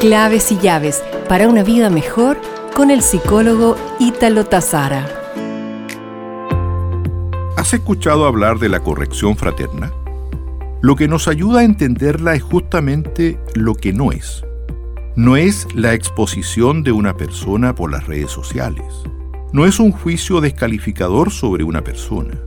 Claves y llaves para una vida mejor con el psicólogo Ítalo Tazara. ¿Has escuchado hablar de la corrección fraterna? Lo que nos ayuda a entenderla es justamente lo que no es. No es la exposición de una persona por las redes sociales. No es un juicio descalificador sobre una persona.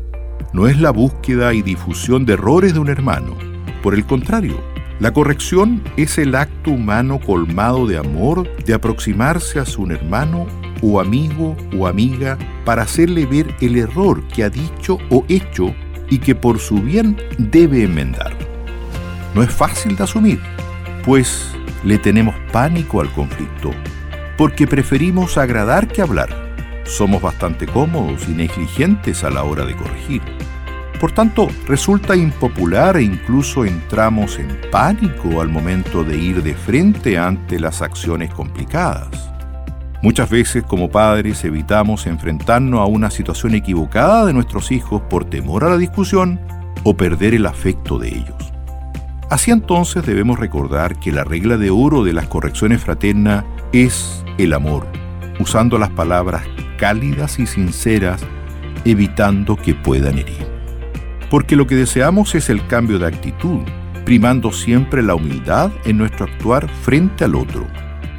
No es la búsqueda y difusión de errores de un hermano. Por el contrario, la corrección es el acto humano colmado de amor de aproximarse a su hermano o amigo o amiga para hacerle ver el error que ha dicho o hecho y que por su bien debe enmendar. No es fácil de asumir, pues le tenemos pánico al conflicto, porque preferimos agradar que hablar. Somos bastante cómodos y negligentes a la hora de corregir. Por tanto, resulta impopular e incluso entramos en pánico al momento de ir de frente ante las acciones complicadas. Muchas veces como padres evitamos enfrentarnos a una situación equivocada de nuestros hijos por temor a la discusión o perder el afecto de ellos. Así entonces debemos recordar que la regla de oro de las correcciones fraternas es el amor, usando las palabras cálidas y sinceras, evitando que puedan herir porque lo que deseamos es el cambio de actitud, primando siempre la humildad en nuestro actuar frente al otro,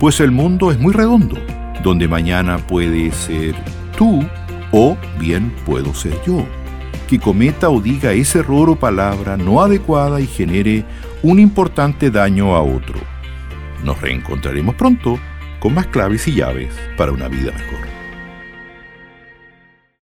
pues el mundo es muy redondo, donde mañana puede ser tú o bien puedo ser yo, que cometa o diga ese error o palabra no adecuada y genere un importante daño a otro. Nos reencontraremos pronto con más claves y llaves para una vida mejor.